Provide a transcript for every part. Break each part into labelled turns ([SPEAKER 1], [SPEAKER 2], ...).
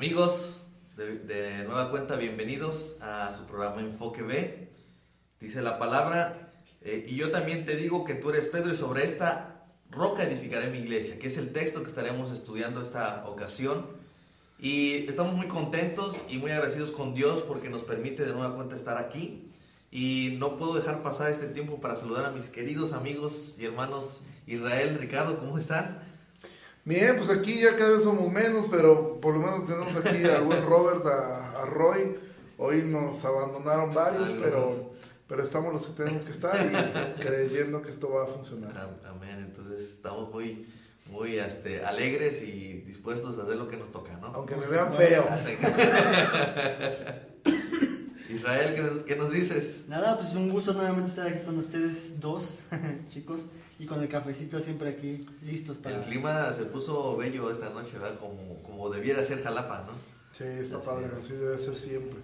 [SPEAKER 1] Amigos, de, nueva cuenta, bienvenidos a su programa Enfoque B. Dice la palabra, eh, y yo también te digo que tú eres Pedro y sobre esta roca edificaré mi iglesia, que es el texto que estaremos estudiando esta ocasión. Y estamos muy contentos y muy agradecidos con Dios porque nos permite de nueva cuenta estar aquí. Y no puedo dejar pasar este tiempo para saludar a mis queridos amigos y hermanos Israel, Ricardo, ¿cómo están?
[SPEAKER 2] Bien, pues aquí ya cada vez somos menos, pero por lo menos tenemos aquí al buen Robert, a, Roy. Hoy nos abandonaron varios, pero, pero estamos los que tenemos que estar y creyendo que esto va a funcionar.
[SPEAKER 1] Amén, entonces estamos muy, muy este, alegres y dispuestos a hacer lo que nos toca, ¿no?
[SPEAKER 2] Aunque me vean feo.
[SPEAKER 1] Israel, ¿qué, nos dices?
[SPEAKER 3] Nada, pues es un gusto nuevamente estar aquí con ustedes dos, chicos, y con el cafecito siempre aquí, listos para...
[SPEAKER 1] El clima se puso bello esta noche, ¿verdad? Como, como debiera ser Jalapa, ¿no?
[SPEAKER 2] Sí, está padre, así debe ser siempre.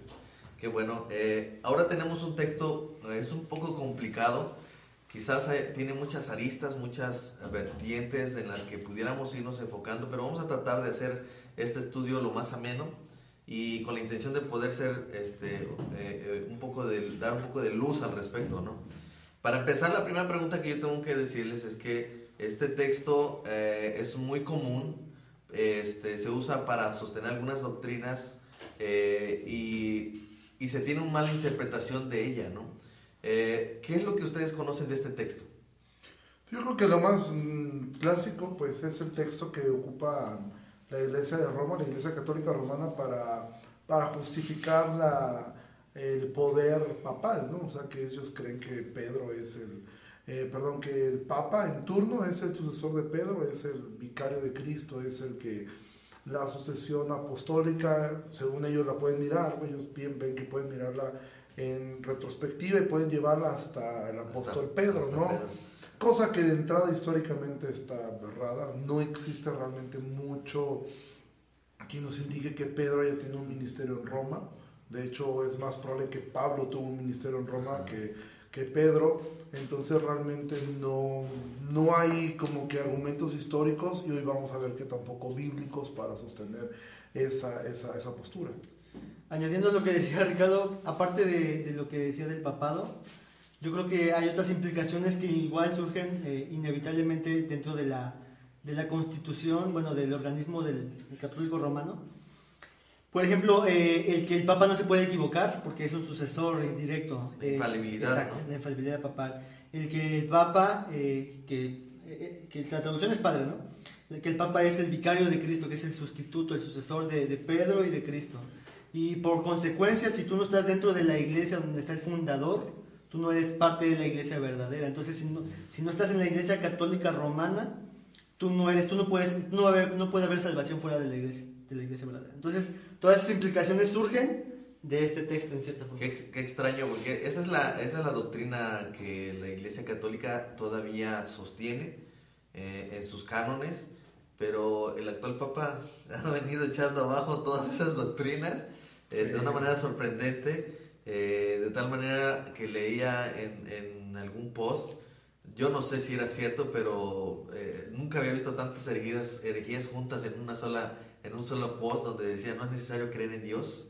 [SPEAKER 1] Qué bueno. Eh, ahora tenemos un texto, es un poco complicado, quizás tiene muchas aristas, muchas vertientes en las que pudiéramos irnos enfocando, pero vamos a tratar de hacer este estudio lo más ameno y con la intención de poder ser este, eh, eh, un poco de, dar un poco de luz al respecto, ¿no? Para empezar, la primera pregunta que yo tengo que decirles es que este texto eh, es muy común, este, se usa para sostener algunas doctrinas y, y, se tiene una mala interpretación de ella, ¿no? ¿Qué es lo que ustedes conocen de este texto?
[SPEAKER 2] Yo creo que lo más mm, clásico, pues, es el texto que ocupa la Iglesia de Roma, la Iglesia Católica Romana, para, para justificar la, el poder papal, ¿no? O sea, que ellos creen que Pedro es el, eh, perdón, que el Papa en turno es el sucesor de Pedro, es el vicario de Cristo, es el que la sucesión apostólica, según ellos la pueden mirar, ellos bien ven que pueden mirarla en retrospectiva y pueden llevarla hasta el apóstol Pedro, ¿no? cosa que de entrada históricamente está errada. No existe realmente mucho que nos indique que Pedro haya tenido un ministerio en Roma. De hecho, es más probable que Pablo tuvo un ministerio en Roma que, que Pedro. Entonces realmente no, no hay como que argumentos históricos y hoy vamos a ver que tampoco bíblicos para sostener esa, esa, esa postura.
[SPEAKER 3] Añadiendo lo que decía Ricardo, aparte de, de lo que decía del papado, yo creo que hay otras implicaciones que igual surgen eh, inevitablemente dentro de la, de la constitución, bueno, del organismo del, católico romano. Por ejemplo, eh, el que el Papa no se puede equivocar porque es un sucesor directo.
[SPEAKER 1] Eh, infalibilidad.
[SPEAKER 3] Exacto, la infalibilidad papal. El que el Papa, que, que, la traducción es padre, ¿no? El que el Papa es el vicario de Cristo, que es el sustituto, el sucesor de, de Pedro y de Cristo. Y por consecuencia, si tú no estás dentro de la iglesia donde está el fundador, tú no eres parte de la iglesia verdadera. Entonces, si no, si no estás en la iglesia católica romana, tú no eres, tú no puedes, no, haber, no puede haber salvación fuera de la iglesia, de la iglesia verdadera. Entonces, todas esas implicaciones surgen de este texto en cierta forma.
[SPEAKER 1] Qué, qué, extraño, porque esa es, la, esa es la doctrina que la iglesia católica todavía sostiene eh, en sus cánones, pero el actual papa ha venido echando abajo todas esas doctrinas de una manera sorprendente eh, de tal manera que leía en, en, algún post, yo no sé si era cierto, pero eh, nunca había visto tantas herejías, herejías juntas en una sola en un solo post donde decía no es necesario creer en Dios,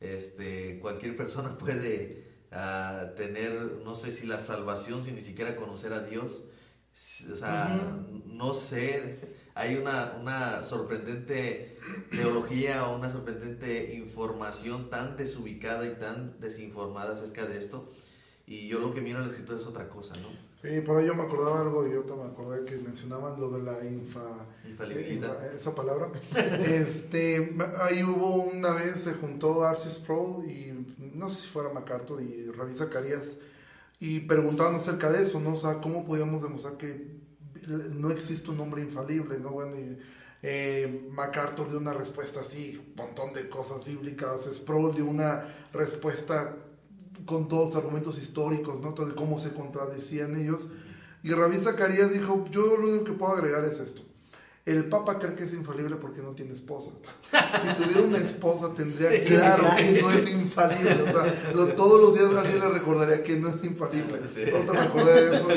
[SPEAKER 1] este, cualquier persona puede uh, tener, no sé si la salvación sin ni siquiera conocer a Dios, o sea, no sé, hay una, una sorprendente teología o una sorprendente información tan desubicada y tan desinformada acerca de esto. Y yo lo que miro en la escritura es otra cosa, ¿no?
[SPEAKER 2] Sí, por ahí yo me acordaba algo y yo me acordé que mencionaban lo de la infa,
[SPEAKER 1] infalibilidad.
[SPEAKER 2] Eh, esa palabra. este, ahí hubo una vez, se juntó Arcis Sproul y no sé si fuera MacArthur y Ravi Zacarías y preguntaban acerca de eso, ¿no? O sea, ¿cómo podíamos demostrar que no existe un hombre infalible, ¿no? Bueno, y, eh, MacArthur dio una respuesta así, un montón de cosas bíblicas, Sproul dio una respuesta con todos argumentos históricos, ¿no? De cómo se contradecían ellos. Y Rabí Zacarías dijo, yo lo único que puedo agregar es esto. El Papa cree que es infalible porque no tiene esposa. Si tuviera una esposa tendría claro que no es infalible. O sea, todos los días alguien le recordaría que no es infalible. Me acordé de eso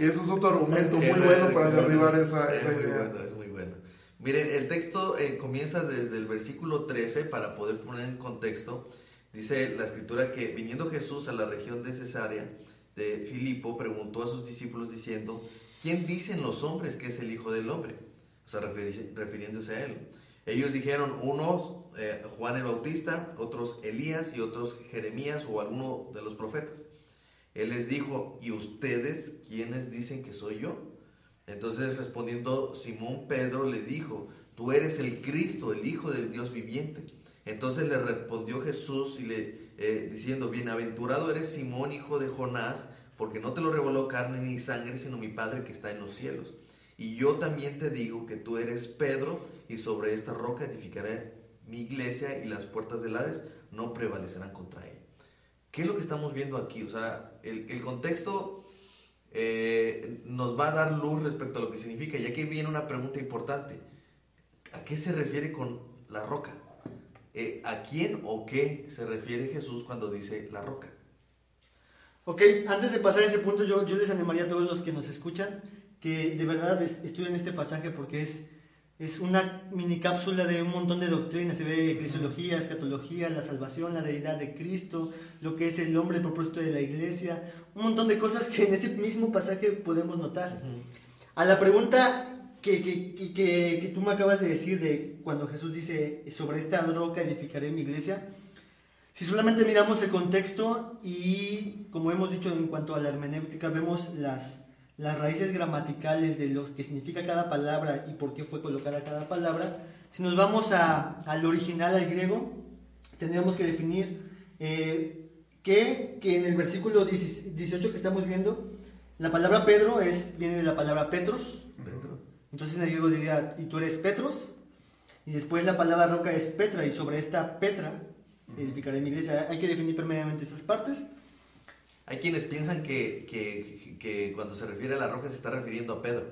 [SPEAKER 2] y, eso es otro argumento muy bueno para derribar esa, idea.
[SPEAKER 1] es muy bueno. Miren, el texto eh, comienza desde el versículo 13 para poder poner en contexto. Dice la escritura que viniendo Jesús a la región de Cesarea de Filipo, preguntó a sus discípulos diciendo, ¿quién dicen los hombres que es el Hijo del Hombre? O sea, refiriéndose a él. Ellos dijeron, unos eh, Juan el Bautista, otros Elías y otros Jeremías o alguno de los profetas. Él les dijo, ¿y ustedes quiénes dicen que soy yo? Entonces respondiendo Simón Pedro le dijo, tú eres el Cristo, el Hijo del Dios viviente. Entonces le respondió Jesús y le eh, diciendo, bienaventurado eres Simón, hijo de Jonás, porque no te lo reveló carne ni sangre, sino mi Padre que está en los cielos. Y yo también te digo que tú eres Pedro, y sobre esta roca edificaré mi iglesia, y las puertas del Hades no prevalecerán contra ella. ¿Qué es lo que estamos viendo aquí? O sea, el, contexto eh, nos va a dar luz respecto a lo que significa. Y aquí viene una pregunta importante. ¿A qué se refiere con la roca? Eh, ¿A quién o qué se refiere Jesús cuando dice la roca?
[SPEAKER 3] Ok, antes de pasar a ese punto, yo, yo les animaría a todos los que nos escuchan que de verdad estudien este pasaje porque es, es una mini cápsula de un montón de doctrinas. Se ve cristología, escatología, la salvación, la deidad de Cristo, lo que es el hombre propuesto de la iglesia, un montón de cosas que en este mismo pasaje podemos notar. A la pregunta que, que, que, que, tú me acabas de decir de cuando Jesús dice sobre esta roca edificaré mi iglesia, si solamente miramos el contexto y como hemos dicho en cuanto a la hermenéutica, vemos las las raíces gramaticales de lo que significa cada palabra y por qué fue colocada cada palabra, si nos vamos a, al original, al griego, tendríamos que definir eh, que, que, en el versículo 18 que estamos viendo, la palabra Pedro es, viene de la palabra Petros. Entonces en el griego diría, y tú eres Petros. Y después la palabra roca es Petra, y sobre esta Petra edificaré mi iglesia. Hay que definir primeramente estas partes.
[SPEAKER 1] Hay quienes piensan que, que, que, cuando se refiere a la roca se está refiriendo a Pedro.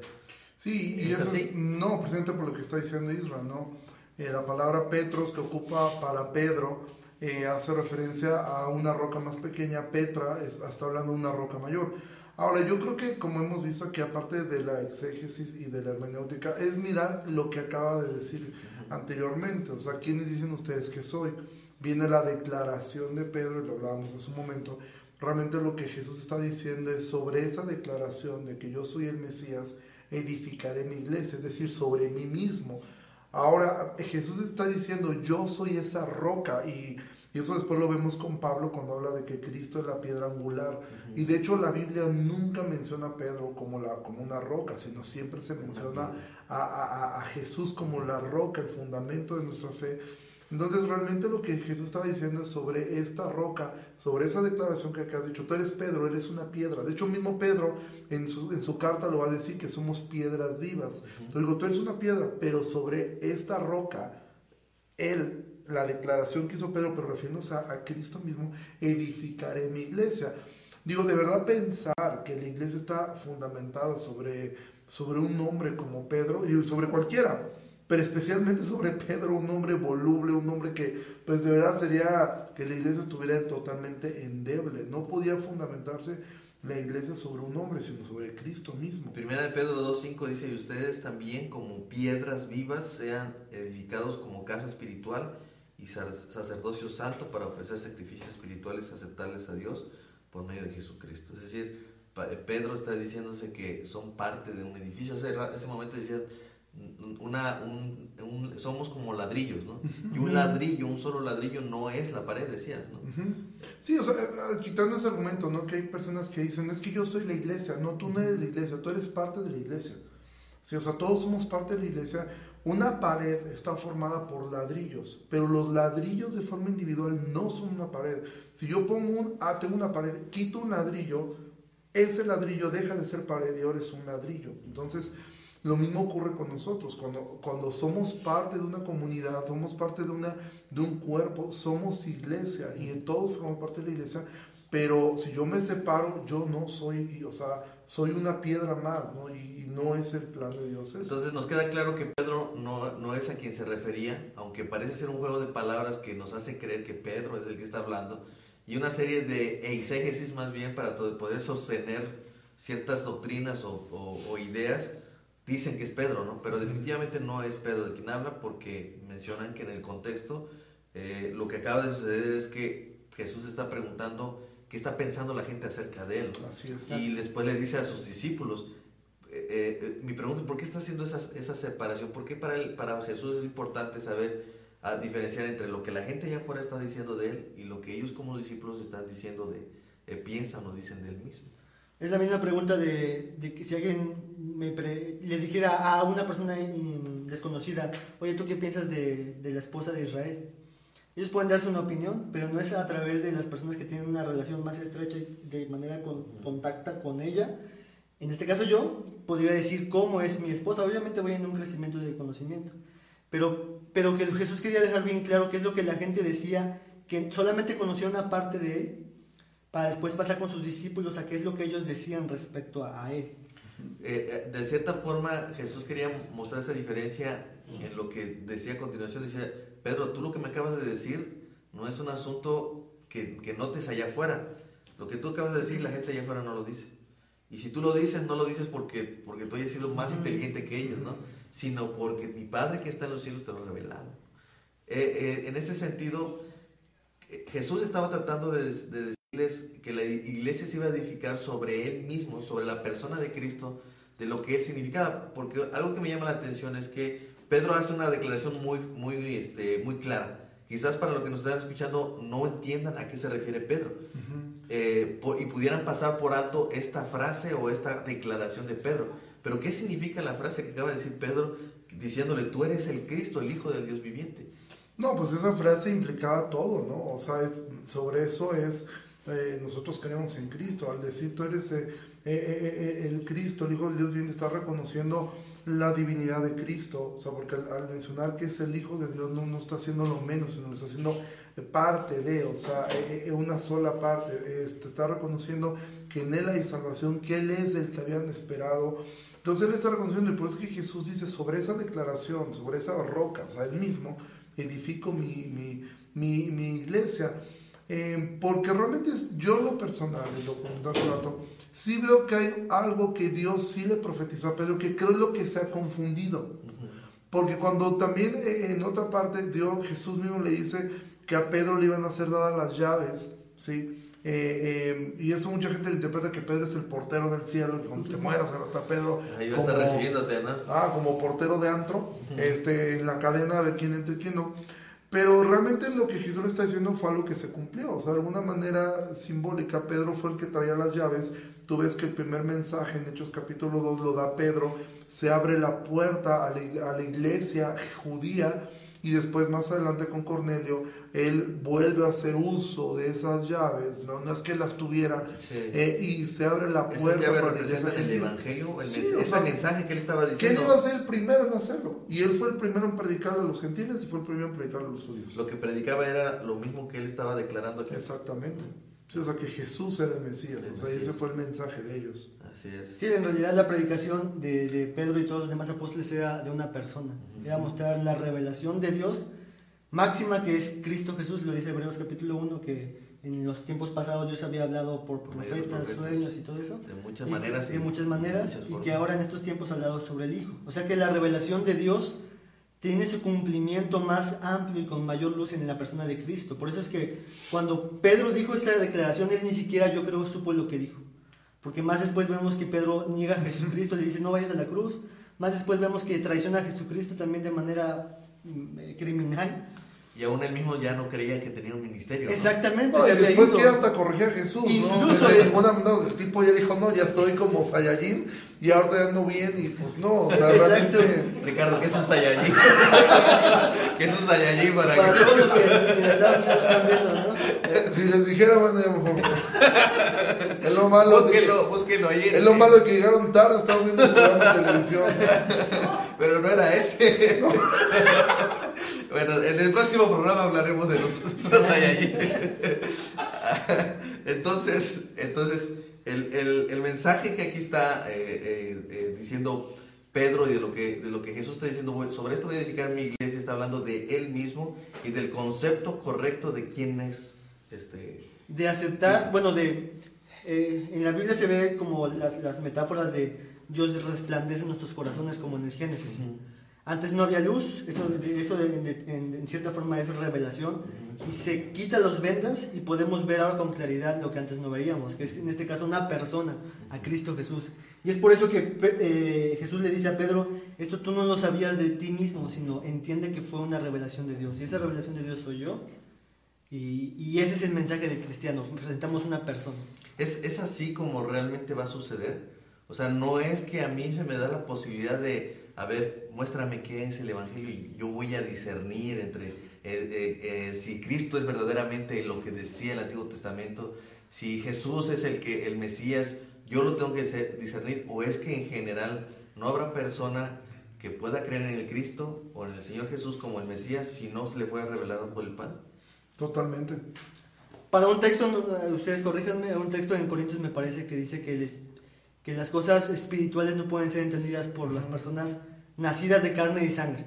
[SPEAKER 2] Sí, y eso no, precisamente por lo que está diciendo Israel, ¿no? Eh, la palabra Petros que ocupa para Pedro eh, hace referencia a una roca más pequeña, Petra, está hablando de una roca mayor. Ahora, yo creo que como hemos visto aquí, aparte de la exégesis y de la hermenéutica, es mirar lo que acaba de decir anteriormente. O sea, ¿quiénes dicen ustedes que soy? Viene la declaración de Pedro, y lo hablábamos hace un momento, Realmente lo que Jesús está diciendo es sobre esa declaración de que yo soy el Mesías, edificaré mi iglesia, es decir, sobre mí mismo. Ahora Jesús está diciendo, yo soy esa roca y, eso después lo vemos con Pablo cuando habla de que Cristo es la piedra angular. Y de hecho la Biblia nunca menciona a Pedro como, la, como una roca, sino siempre se menciona a, a Jesús como la roca, el fundamento de nuestra fe. Entonces realmente lo que Jesús estaba diciendo es sobre esta roca, sobre esa declaración que acá has dicho, tú eres Pedro, eres una piedra. De hecho, mismo Pedro en su, en su carta lo va a decir que somos piedras vivas. Entonces digo, tú eres una piedra, pero sobre esta roca, él, la declaración que hizo Pedro, pero refiriéndose a, Cristo mismo, edificaré mi iglesia. Digo, de verdad pensar que la iglesia está fundamentada sobre, sobre un hombre como Pedro y sobre cualquiera pero especialmente sobre Pedro, un hombre voluble, un hombre que, pues de verdad sería que la iglesia estuviera totalmente endeble. No podía fundamentarse la iglesia sobre un hombre, sino sobre Cristo mismo.
[SPEAKER 1] Primera de Pedro 2.5 dice, y ustedes también como piedras vivas sean edificados como casa espiritual y sacerdocio santo para ofrecer sacrificios espirituales aceptables a Dios por medio de Jesucristo. Es decir, Pedro está diciéndose que son parte de un edificio. Hace ese momento decía una, un, somos como ladrillos, ¿no? Y un ladrillo, un solo ladrillo no es la pared, decías, ¿no?
[SPEAKER 2] Sí, o sea, eh, eh, quitando ese argumento, ¿no? Que hay personas que dicen, es que yo soy la iglesia, no, tú no eres la iglesia, tú eres parte de la iglesia. Sí, o sea, todos somos parte de la iglesia. Una pared está formada por ladrillos, pero los ladrillos de forma individual no son una pared. Si yo pongo un, ah, tengo una pared, quito un ladrillo, ese ladrillo deja de ser pared y ahora es un ladrillo. Entonces, lo mismo ocurre con nosotros, cuando, cuando somos parte de una comunidad, somos parte de, una, de un cuerpo, somos iglesia y todos formamos parte de la iglesia, pero si yo me separo, yo no soy, o sea, soy una piedra más, ¿no? Y, no es el plan de Dios.
[SPEAKER 1] Entonces nos queda claro que Pedro no, no, es a quien se refería, aunque parece ser un juego de palabras que nos hace creer que Pedro es el que está hablando, y una serie de exégesis más bien para poder sostener ciertas doctrinas o, o ideas dicen que es Pedro, ¿no? Pero definitivamente no es Pedro de quien habla porque mencionan que en el contexto eh, lo que acaba de suceder es que Jesús está preguntando qué está pensando la gente acerca de él.
[SPEAKER 2] Así es.
[SPEAKER 1] Y después le dice a sus discípulos, eh, eh, mi pregunta es, ¿por qué está haciendo esa, esa separación? ¿Por qué para, él, para Jesús es importante saber a diferenciar entre lo que la gente allá afuera está diciendo de él y lo que ellos como discípulos están diciendo de, piensan o dicen de él mismo?
[SPEAKER 3] Es la misma pregunta de, de que si alguien me le dijera a una persona desconocida, oye, ¿tú qué piensas de, de, la esposa de Israel? Ellos pueden darse una opinión, pero no es a través de las personas que tienen una relación más estrecha y de manera con, contacta con ella. En este caso yo podría decir cómo es mi esposa. Obviamente voy en un crecimiento de conocimiento. Pero, pero que Jesús quería dejar bien claro qué es lo que la gente decía, que solamente conocía una parte de él para después pasar con sus discípulos a qué es lo que ellos decían respecto a, él.
[SPEAKER 1] Eh, eh, de cierta forma, Jesús quería mostrar esa diferencia en lo que decía a continuación. Decía, Pedro, tú lo que me acabas de decir no es un asunto que, que notes allá afuera. Lo que tú acabas de decir, la gente allá afuera no lo dice. Y si tú lo dices, no lo dices porque, porque tú hayas sido más inteligente que ellos, ¿no? Sino porque mi Padre que está en los cielos te lo ha revelado. Eh, en ese sentido, Jesús estaba tratando de, de que la iglesia se iba a edificar sobre él mismo, sobre la persona de Cristo, de lo que él significaba. Porque algo que me llama la atención es que Pedro hace una declaración muy, muy, este, muy clara. Quizás para los que nos están escuchando no entiendan a qué se refiere Pedro. Eh, y pudieran pasar por alto esta frase o esta declaración de Pedro. Pero ¿qué significa la frase que acaba de decir Pedro diciéndole, tú eres el Cristo, el Hijo del Dios viviente?
[SPEAKER 2] No, pues esa frase implicaba todo, ¿no? O sea, sobre eso es eh, nosotros creemos en Cristo. Al decir tú eres eh, el Cristo, el Hijo de Dios viviente, está reconociendo la divinidad de Cristo. O sea, porque al, mencionar que es el Hijo de Dios no, no está haciendo lo menos, sino está haciendo parte de, o sea, una sola parte. Este, está reconociendo que en Él hay salvación, que Él es el que habían esperado. Entonces Él está reconociendo, y por eso que Jesús dice, sobre esa declaración, sobre esa roca, o sea, Él mismo, edifico mi, mi, mi, mi iglesia. Eh, porque realmente es, yo lo personal, y lo comenté hace rato, sí veo que hay algo que Dios sí le profetizó a Pedro, que creo es lo que se ha confundido. Porque cuando también eh, en otra parte Dios, Jesús mismo le dice que a Pedro le iban a ser dadas las llaves, ¿sí? Eh, y esto mucha gente le interpreta que Pedro es el portero del cielo, y cuando te mueras hasta Pedro.
[SPEAKER 1] Ahí va a estar recibiéndote, ¿no?
[SPEAKER 2] Ah, como portero de antro, este, en la cadena de quién entra y quién no. Pero realmente lo que Jesús está diciendo fue algo que se cumplió. O sea, de alguna manera simbólica, Pedro fue el que traía las llaves. Tú ves que el primer mensaje en Hechos capítulo 2 lo da Pedro. Se abre la puerta a la iglesia judía y después más adelante con Cornelio, él vuelve a hacer uso de esas llaves, no, no es que las tuviera, eh, y se abre la puerta.
[SPEAKER 1] Esas llaves representan el Evangelio, el ese mensaje que él estaba diciendo.
[SPEAKER 2] Que él iba a ser el primero en hacerlo, y él fue el primero en predicarlo a los gentiles y fue el primero en predicarlo a los judíos.
[SPEAKER 1] Lo que predicaba era lo mismo que él estaba declarando
[SPEAKER 2] aquí. Exactamente. o sea, que Jesús era el Mesías, o sea, ese fue el mensaje de ellos.
[SPEAKER 3] Sí, en realidad la predicación de, Pedro y todos los demás apóstoles era de una persona. Era mostrar la revelación de Dios máxima que es Cristo Jesús, lo dice Hebreos capítulo 1, que en los tiempos pasados Dios había hablado por profetas, sueños y todo eso.
[SPEAKER 1] De muchas maneras.
[SPEAKER 3] De muchas maneras. y que ahora en estos tiempos ha hablado sobre el Hijo. O sea que la revelación de Dios tiene su cumplimiento más amplio y con mayor luz en la persona de Cristo. Por eso es que cuando Pedro dijo esta declaración, él ni siquiera yo creo supo lo que dijo. Porque más después vemos que Pedro niega a Jesucristo, le dice no vayas a la cruz. Más después vemos que traiciona a Jesucristo también de manera mm, eh, criminal.
[SPEAKER 1] Y aún él mismo ya no creía que tenía un ministerio.
[SPEAKER 3] Exactamente.
[SPEAKER 2] y después que hasta corregía a Jesús. Incluso ¿no? el tipo ya dijo, no, ya estoy como Saiyajin y ahora ya ando bien y pues no, o sea, realmente...
[SPEAKER 1] Ricardo, ¿qué es un Saiyajin? ¿Qué es un Saiyajin
[SPEAKER 3] para, para todos los que en Estados Unidos están viendo, ¿no?
[SPEAKER 2] Si les dijera, bueno, ya mejor... Es lo malo
[SPEAKER 1] búsquenlo, búsquenlo ahí.
[SPEAKER 2] Es lo malo de que llegaron tarde, estaban viendo un programa de televisión.
[SPEAKER 1] Pero no era ese. bueno, en el próximo programa hablaremos de los, los Saiyajin. entonces, entonces el, el, el, mensaje que aquí está eh, eh, eh, diciendo Pedro y de lo, que, de lo que Jesús está diciendo, sobre esto voy a edificar mi iglesia, está hablando de él mismo y del concepto correcto de quién es. Este,
[SPEAKER 3] de aceptar, bueno, de en la Biblia se ve como las, las metáforas de, Dios resplandece en nuestros corazones como en el Génesis. Antes no había luz, eso, eso en, cierta forma es revelación, y se quita los vendas y podemos ver ahora con claridad lo que antes no veíamos, que es en este caso una persona, a Cristo Jesús. Y es por eso que eh, Jesús le dice a Pedro, esto tú no lo sabías de ti mismo, sino entiende que fue una revelación de Dios. Y esa revelación de Dios soy yo, y, ese es el mensaje del cristiano, presentamos una persona.
[SPEAKER 1] ¿Es, ¿Es así como realmente va a suceder? O sea, no es que a mí se me da la posibilidad de a ver, muéstrame qué es el Evangelio y yo voy a discernir entre eh, eh, eh, si Cristo es verdaderamente lo que decía el Antiguo Testamento, si Jesús es el que el Mesías, yo lo tengo que discernir o es que en general no habrá persona que pueda creer en el Cristo o en el Señor Jesús como el Mesías si no se le fue revelado por el Padre.
[SPEAKER 2] Totalmente.
[SPEAKER 3] Para un texto, ustedes corríjanme, un texto en Corintios me parece que dice que las cosas espirituales no pueden ser entendidas por las personas nacidas de carne y sangre.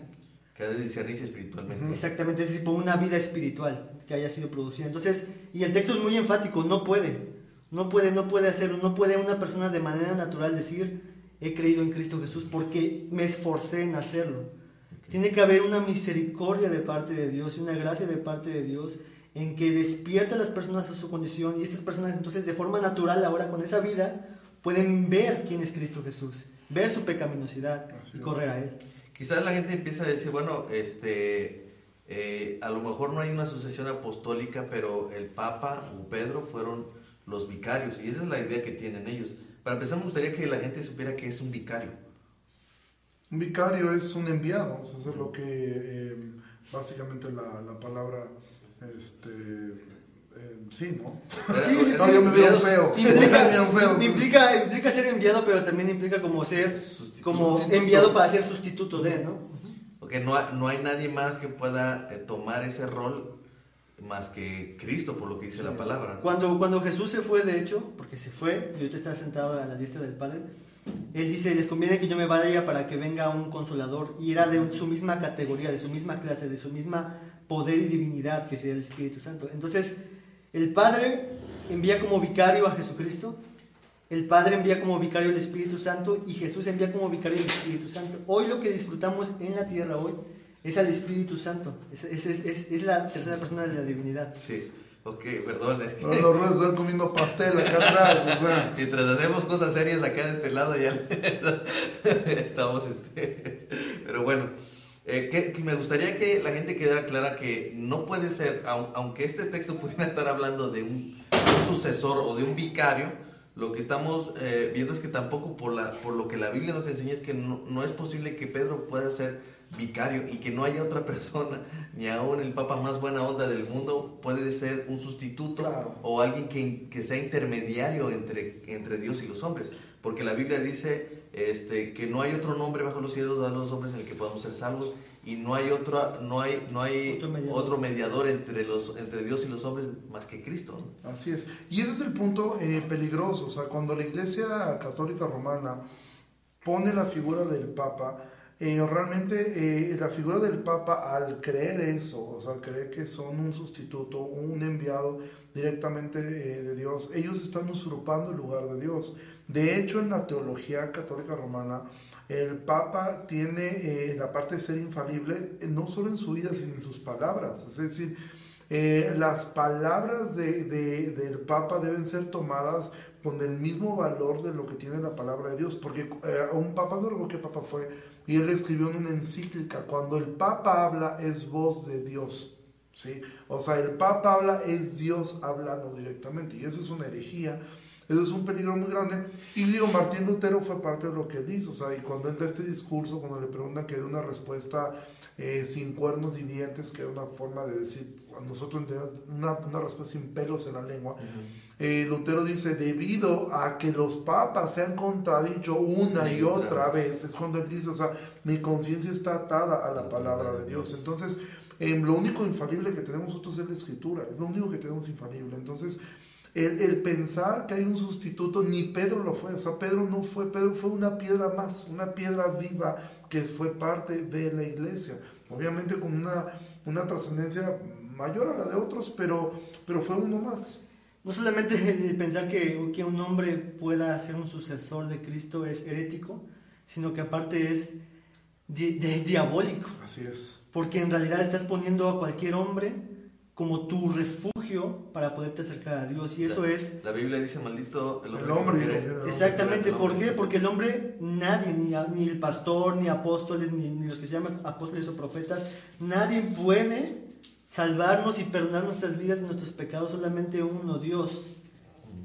[SPEAKER 1] Que ha de discernirse espiritualmente.
[SPEAKER 3] Exactamente, es decir, por una vida espiritual que haya sido producida. Entonces, y el texto es muy enfático, no puede, no puede, no puede hacerlo, no puede una persona de manera natural decir, he creído en Cristo Jesús porque me esforcé en hacerlo. Tiene que haber una misericordia de parte de Dios y una gracia de parte de Dios en que despierta a las personas a su condición y estas personas entonces de forma natural ahora con esa vida pueden ver quién es Cristo Jesús, ver su pecaminosidad y correr a Él.
[SPEAKER 1] Quizás la gente empieza a decir, bueno, este, eh, a lo mejor no hay una sucesión apostólica, pero el Papa o Pedro fueron los vicarios, y esa es la idea que tienen ellos. Para empezar, me gustaría que la gente supiera que es un vicario.
[SPEAKER 2] Un vicario es un enviado, eso es lo que eh, básicamente la, la palabra este, eh, sí, ¿no? Sí, sí, sí. me veo feo.
[SPEAKER 3] Implica, implica, ser enviado, pero también implica como ser como enviado para ser sustituto de, ¿no?
[SPEAKER 1] Porque no hay, no hay nadie más que pueda eh, tomar ese rol más que Cristo, por lo que dice la palabra.
[SPEAKER 3] Cuando, cuando Jesús se fue, de hecho, porque se fue y ahorita está sentado a la diestra del Padre, él dice, les conviene que yo me vaya para que venga un consolador. Y era de su misma categoría, de su misma clase, de su misma poder y divinidad que sería el Espíritu Santo. Entonces, el Padre envía como vicario a Jesucristo, el Padre envía como vicario el Espíritu Santo y Jesús envía como vicario el Espíritu Santo. Hoy lo que disfrutamos en la tierra hoy es al Espíritu Santo, es, es, es la tercera persona de la divinidad.
[SPEAKER 1] Sí. Ok, perdón, es que...
[SPEAKER 2] los ruedos están comiendo pastel acá atrás, o sea...
[SPEAKER 1] Mientras hacemos cosas serias acá de este lado ya estamos, este... Pero bueno, eh, que, me gustaría que la gente quedara clara que no puede ser, aunque este texto pudiera estar hablando de un, sucesor o de un vicario, lo que estamos eh, viendo es que tampoco por, la, por lo que la Biblia nos enseña es que no, no, es posible que Pedro pueda ser vicario y que no haya otra persona, ni aún el papa más buena onda del mundo puede ser un sustituto o alguien que, que, sea intermediario entre, entre Dios y los hombres. Porque la Biblia dice este, que no hay otro nombre bajo los cielos de los hombres en el que podamos ser salvos y no hay otra no hay no hay otro mediador, entre los entre Dios y los hombres más que Cristo
[SPEAKER 2] así es. Y ese es el punto eh, peligroso. O sea cuando la Iglesia Católica Romana pone la figura del Papa eh, realmente eh, la figura del Papa al creer eso o sea creer que son un sustituto un enviado directamente de Dios ellos están usurpando el lugar de Dios de hecho, en la teología católica romana, el Papa tiene eh, la parte de ser infalible eh, no solo en su vida, sino en sus palabras. Es decir, eh, las palabras de, del Papa deben ser tomadas con el mismo valor de lo que tiene la palabra de Dios, porque un Papa, no recuerdo qué Papa fue, y él escribió en una encíclica, cuando el Papa habla es voz de Dios. ¿sí? O sea, el Papa habla es Dios hablando directamente, y eso es una herejía eso es un peligro muy grande. Y digo, Martín Lutero fue parte de lo que él. O sea, y cuando entra este discurso, cuando le preguntan que dé una respuesta eh, sin cuernos y dientes, que era una forma de decir, nosotros una, una respuesta sin pelos en la lengua, eh, Lutero dice, debido a que los papas se han contradicho una y otra vez, es cuando él dice, o sea, mi conciencia está atada a la palabra de Dios. Entonces, eh, lo único infalible que tenemos nosotros es la escritura, es lo único que tenemos infalible. Entonces, el, pensar que hay un sustituto, ni Pedro lo fue, o sea, Pedro no fue, Pedro fue una piedra más, una piedra viva que fue parte de la iglesia, obviamente con una, una trascendencia mayor a la de otros, pero, pero fue uno más.
[SPEAKER 3] No solamente el pensar que, que un hombre pueda ser un sucesor de Cristo es herético, sino que aparte es di- de- diabólico,
[SPEAKER 2] Así es.
[SPEAKER 3] porque en realidad estás poniendo a cualquier hombre como tu refugio para poderte acercar a Dios, y eso es
[SPEAKER 1] La Biblia dice, maldito el hombre.
[SPEAKER 2] El hombre
[SPEAKER 1] que
[SPEAKER 2] y
[SPEAKER 1] quiere-
[SPEAKER 2] el hombre.
[SPEAKER 3] Exactamente,
[SPEAKER 1] el
[SPEAKER 3] ¿por qué? Porque el hombre, nadie, ni, ni el pastor, ni apóstoles, ni, ni los que se llaman apóstoles o profetas, nadie puede salvarnos y perdonar nuestras vidas de nuestros pecados, solamente uno, Dios,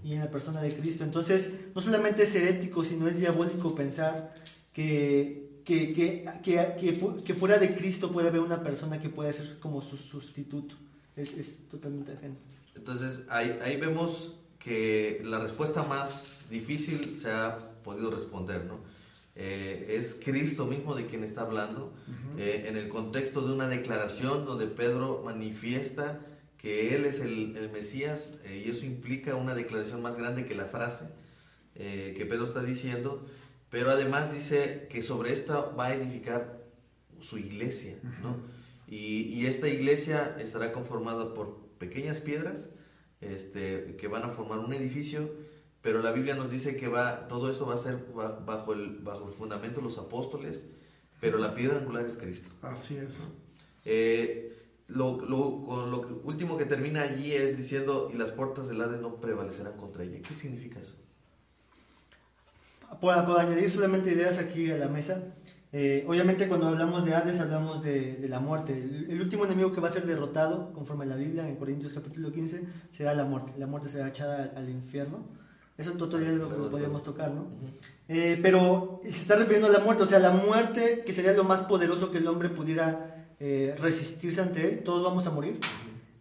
[SPEAKER 3] y en la persona de Cristo. Entonces, no solamente es herético, sino es diabólico pensar que, que, que, que, que fu- que fuera de Cristo puede haber una persona que pueda ser como su sustituto. Es, totalmente ajeno.
[SPEAKER 1] Entonces, ahí vemos que la respuesta más difícil se ha podido responder, ¿no? Eh, es Cristo mismo de quien está hablando, eh, en el contexto de una declaración donde Pedro manifiesta que Él es el, el Mesías, eh, y eso implica una declaración más grande que la frase que Pedro está diciendo, pero además dice que sobre esta va a edificar su iglesia, ¿no? Y, y esta iglesia estará conformada por pequeñas piedras este, que van a formar un edificio, pero la Biblia nos dice que va, todo eso va a ser ba- bajo el, bajo el fundamento de los apóstoles, pero la piedra angular es Cristo.
[SPEAKER 2] Así es.
[SPEAKER 1] Eh, lo, lo- con lo último que termina allí es diciendo, y las puertas del Hades no prevalecerán contra ella. ¿Qué significa eso?
[SPEAKER 3] Por, por añadir solamente ideas aquí a la mesa, eh, obviamente cuando hablamos de Hades hablamos de, de la muerte. El, el último enemigo que va a ser derrotado, conforme a la Biblia, en Corintios capítulo 15, será la muerte. La muerte será echada al, al infierno. Eso otro día lo, lo podríamos tocar, ¿no? Eh, pero se está refiriendo a la muerte, o sea, la muerte que sería lo más poderoso que el hombre pudiera eh, resistirse ante él, todos vamos a morir.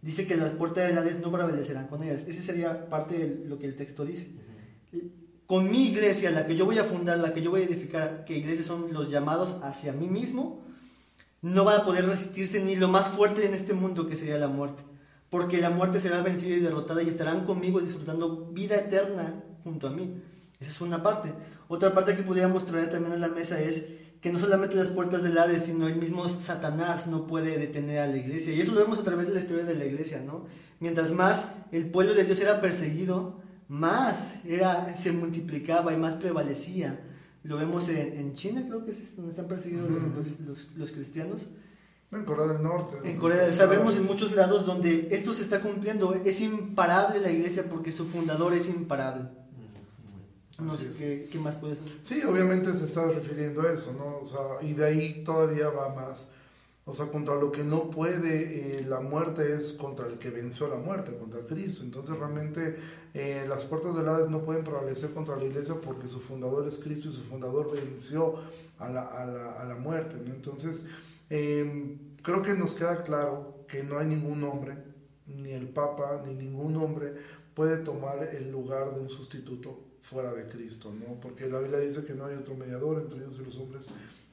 [SPEAKER 3] Dice que las puertas del Hades no prevalecerán con ellas. Ese sería parte de lo que el texto dice con mi iglesia, la que yo voy a fundar, la que yo voy a edificar, que iglesias son los llamados hacia mí mismo, no va a poder resistirse ni lo más fuerte en este mundo que sería la muerte. Porque la muerte será vencida y derrotada y estarán conmigo disfrutando vida eterna junto a mí. Esa es una parte. Otra parte que pudiéramos traer también a la mesa es que no solamente las puertas del Hades, sino el mismo Satanás no puede detener a la iglesia. Y eso lo vemos a través de la historia de la iglesia, ¿no? Mientras más el pueblo de Dios era perseguido, más era, se multiplicaba y más prevalecía. Lo vemos en, en China, creo que es donde están perseguidos los, los- los- los cristianos.
[SPEAKER 2] En Corea del Norte.
[SPEAKER 3] En Corea, o vemos en muchos lados donde esto se está cumpliendo. Es imparable la iglesia porque su fundador es imparable. No sé qué, qué más puede ser.
[SPEAKER 2] Sí, obviamente se está refiriendo a eso, ¿no? O sea, y de ahí todavía va más. O sea, contra lo que no puede eh, la muerte es contra el que venció la muerte, contra Cristo. Entonces realmente eh, las puertas del Hades no pueden prevalecer contra la iglesia porque su fundador es Cristo y su fundador venció a la, a la, a la muerte, ¿no? Entonces, eh, creo que nos queda claro que no hay ningún hombre, ni el Papa, ni ningún hombre puede tomar el lugar de un sustituto fuera de Cristo, ¿no? Porque la Biblia dice que no hay otro mediador entre Dios y los hombres.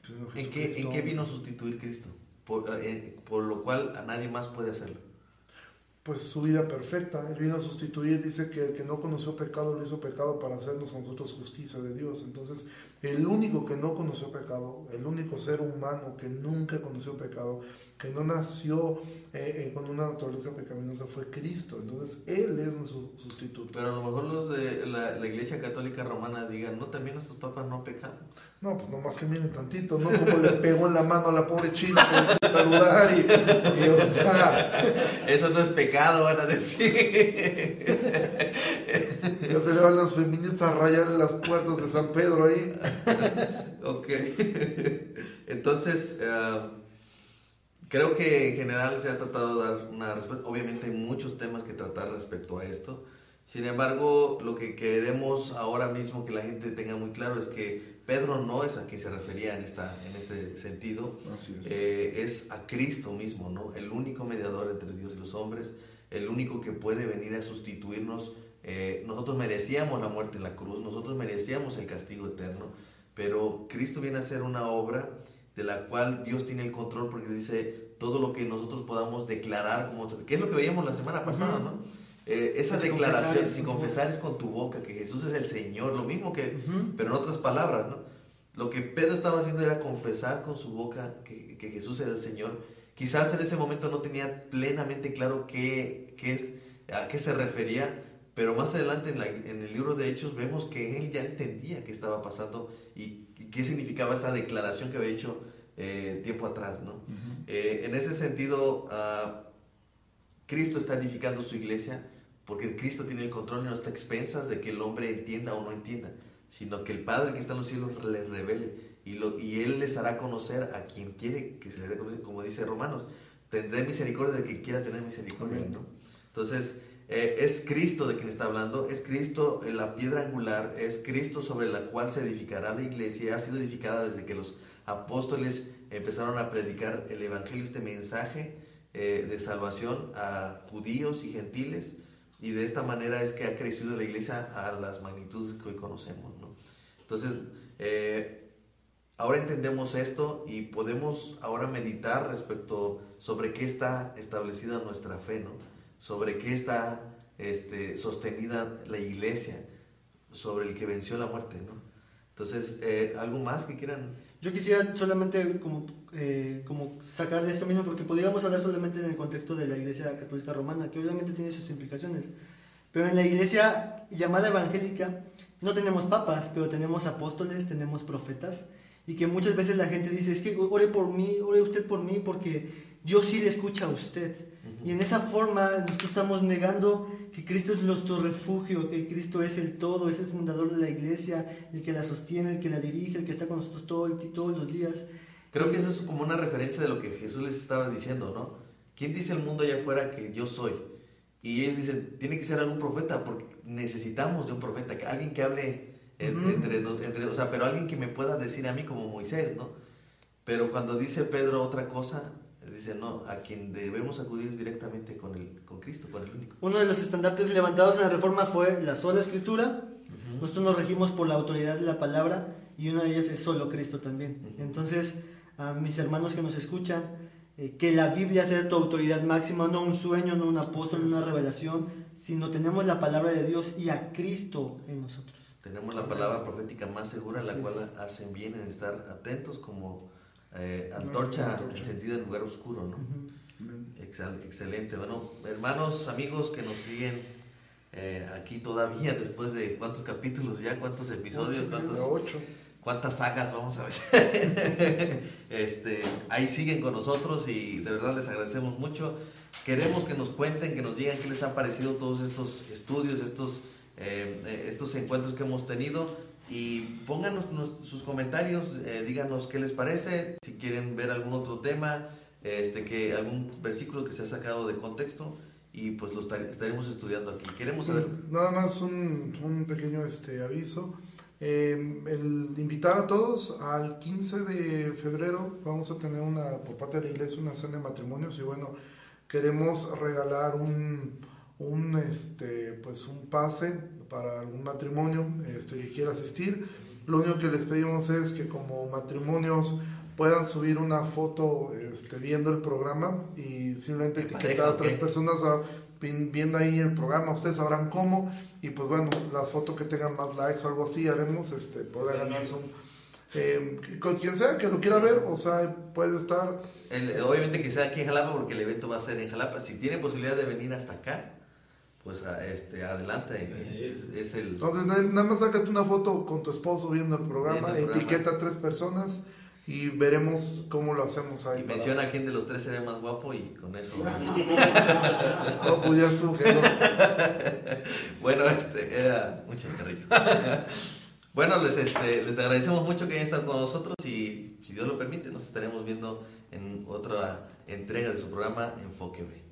[SPEAKER 2] sino
[SPEAKER 1] ¿En qué, ¿En qué vino a sustituir Cristo? Por, eh, por lo cual a nadie más puede hacerlo.
[SPEAKER 2] Pues su vida perfecta. Él vino a sustituir, dice que el que no conoció pecado lo hizo pecado para hacernos a nosotros justicia de Dios. Entonces, el único que no conoció pecado, el único ser humano que nunca conoció pecado, que no nació eh, eh, con una naturaleza pecaminosa fue Cristo. Entonces, Él es nuestro sustituto.
[SPEAKER 1] Pero a lo mejor los de la, la Iglesia Católica Romana digan, no, también nuestros papas no han pecado.
[SPEAKER 2] No, pues nomás que miren tantito, ¿no? Como le pegó en la mano a la pobre china que saludar y, y, o sea,
[SPEAKER 1] Eso no es pecado, van a decir.
[SPEAKER 2] ya se le van las feministas a rayarle las puertas de San Pedro ahí.
[SPEAKER 1] ok. Entonces, eh, creo que en general se ha tratado de dar una respuesta. Obviamente hay muchos temas que tratar respecto a esto. Sin embargo, lo que queremos ahora mismo que la gente tenga muy claro es que Pedro no es a quien se refería en, esta, en este sentido.
[SPEAKER 2] Así es.
[SPEAKER 1] Eh, es a Cristo mismo, ¿no? El único mediador entre Dios y los hombres, el único que puede venir a sustituirnos. Eh, nosotros merecíamos la muerte en la cruz, nosotros merecíamos el castigo eterno, pero Cristo viene a hacer una obra de la cual Dios tiene el control porque dice todo lo que nosotros podamos declarar como que es lo que veíamos la semana pasada, ¿no? Eh, esa
[SPEAKER 3] Si
[SPEAKER 1] declaración, si confesares con tu boca que Jesús es el Señor, lo mismo que,
[SPEAKER 3] Ujú.
[SPEAKER 1] pero en otras palabras, ¿no? Lo que Pedro estaba haciendo era confesar con su boca que, que Jesús era el Señor. Quizás en ese momento no tenía plenamente claro qué, qué- a qué se refería, pero más adelante en, la- en el libro de Hechos vemos que él ya entendía qué estaba pasando y, y qué significaba esa declaración que había hecho eh, tiempo atrás, ¿no? Eh, en ese sentido, ah, Cristo está edificando su iglesia porque Cristo tiene el control y no está a expensas de que el hombre entienda o no entienda, sino que el Padre que está en los cielos les revele y, lo, y Él les hará conocer a quien quiere que se les dé conocer, como dice Romanos, tendré misericordia de quien quiera tener misericordia.
[SPEAKER 2] Amén.
[SPEAKER 1] ¿no? Entonces, eh, es Cristo de quien está hablando, es Cristo en la piedra angular, es Cristo sobre la cual se edificará la iglesia, ha sido edificada desde que los apóstoles empezaron a predicar el Evangelio, este mensaje eh, de salvación a judíos y gentiles, y de esta manera es que ha crecido la iglesia a las magnitudes que hoy conocemos. ¿no? Entonces, eh, ahora entendemos esto y podemos ahora meditar respecto sobre qué está establecida nuestra fe, ¿no? Sobre qué está este, sostenida la iglesia, sobre el que venció la muerte. ¿no? Entonces, eh, ¿algo más que quieran?
[SPEAKER 3] Yo quisiera solamente como, eh, como sacar de esto mismo, porque podríamos hablar solamente en el contexto de la Iglesia Católica Romana, que obviamente tiene sus implicaciones. Pero en la Iglesia llamada evangélica no tenemos papas, pero tenemos apóstoles, tenemos profetas, y que muchas veces la gente dice, es que ore por mí, ore usted por mí, porque Dios sí le escucha a usted. Y en esa forma nosotros estamos negando que Cristo es nuestro refugio, que Cristo es el todo, es el fundador de la iglesia, el que la sostiene, el que la dirige, el que está con nosotros todo todos los días.
[SPEAKER 1] Creo que eso es como una referencia de lo que Jesús les estaba diciendo, ¿no? ¿Quién dice el mundo allá afuera que yo soy? Y ellos dicen, tiene que ser algún profeta, porque necesitamos de un profeta, que- alguien que hable entre, nos- entre, o sea, pero alguien que me pueda decir a mí como Moisés, ¿no? Pero cuando dice Pedro otra cosa, dice, no, a quien debemos acudir es directamente con, el, con Cristo, con el único.
[SPEAKER 3] Uno de los estandartes levantados en la reforma fue la sola escritura. Nosotros nos regimos por la autoridad de la palabra y una de ellas es solo Cristo también. Entonces, a mis hermanos que nos escuchan, eh, que la Biblia sea tu autoridad máxima, no un sueño, no un apóstol, no una revelación, sino tenemos la palabra de Dios y a Cristo en nosotros.
[SPEAKER 1] Tenemos la palabra profética más segura, la cual
[SPEAKER 3] es.
[SPEAKER 1] hacen bien en estar atentos como eh, antorcha
[SPEAKER 2] antorcha.
[SPEAKER 1] encendida en lugar oscuro, ¿no? Excel- excelente. Bueno, hermanos, amigos que nos siguen eh, aquí todavía después de cuántos capítulos ya, cuántos episodios, cuántos, cuántas sagas vamos a ver. este, ahí siguen con nosotros y de verdad les agradecemos mucho. Queremos que nos cuenten, que nos digan qué les han parecido todos estos estudios, estos, eh, eh, estos encuentros que hemos tenido. Y pónganos nos- sus comentarios, eh, díganos qué les parece, si quieren ver algún otro tema, este, que algún versículo que se ha sacado de contexto y pues lo estar- estaremos estudiando aquí. Queremos saber
[SPEAKER 2] Nada más un, un pequeño este, aviso. Eh, el invitar a todos al 15 de febrero vamos a tener una por parte de la iglesia una cena de matrimonios y bueno queremos regalar un, un este pues un pase para algún matrimonio este, que quiera asistir. Lo único que les pedimos es que como matrimonios puedan subir una foto este, viendo el programa y simplemente
[SPEAKER 1] ¿De
[SPEAKER 2] etiquetar
[SPEAKER 1] pareja
[SPEAKER 2] a tres personas a- vi- viendo ahí el programa, ustedes sabrán cómo. Y pues bueno, las fotos que tengan más likes o algo así haremos, este, poder ganarse un... eh, con quien sea que lo quiera ver, o sea, puede estar...
[SPEAKER 1] El- obviamente que sea aquí en Jalapa porque el evento va a ser en Jalapa. Si tiene posibilidad de venir hasta acá, pues a- este, adelante. Es, es el...
[SPEAKER 2] Entonces na- nada más sácate una foto con tu esposo viendo el programa,
[SPEAKER 1] Viendo el programa.
[SPEAKER 2] etiqueta a tres personas y veremos cómo lo hacemos ahí.
[SPEAKER 1] Y
[SPEAKER 2] para-
[SPEAKER 1] menciona a quién de los tres se ve más guapo y con eso.
[SPEAKER 2] No, pues ya estuvo que no.
[SPEAKER 1] bueno, este, era muchas carrillo. bueno, les, este, les agradecemos mucho que hayan estado con nosotros y si Dios lo permite, nos estaremos viendo en otra entrega de su programa Enfoque B.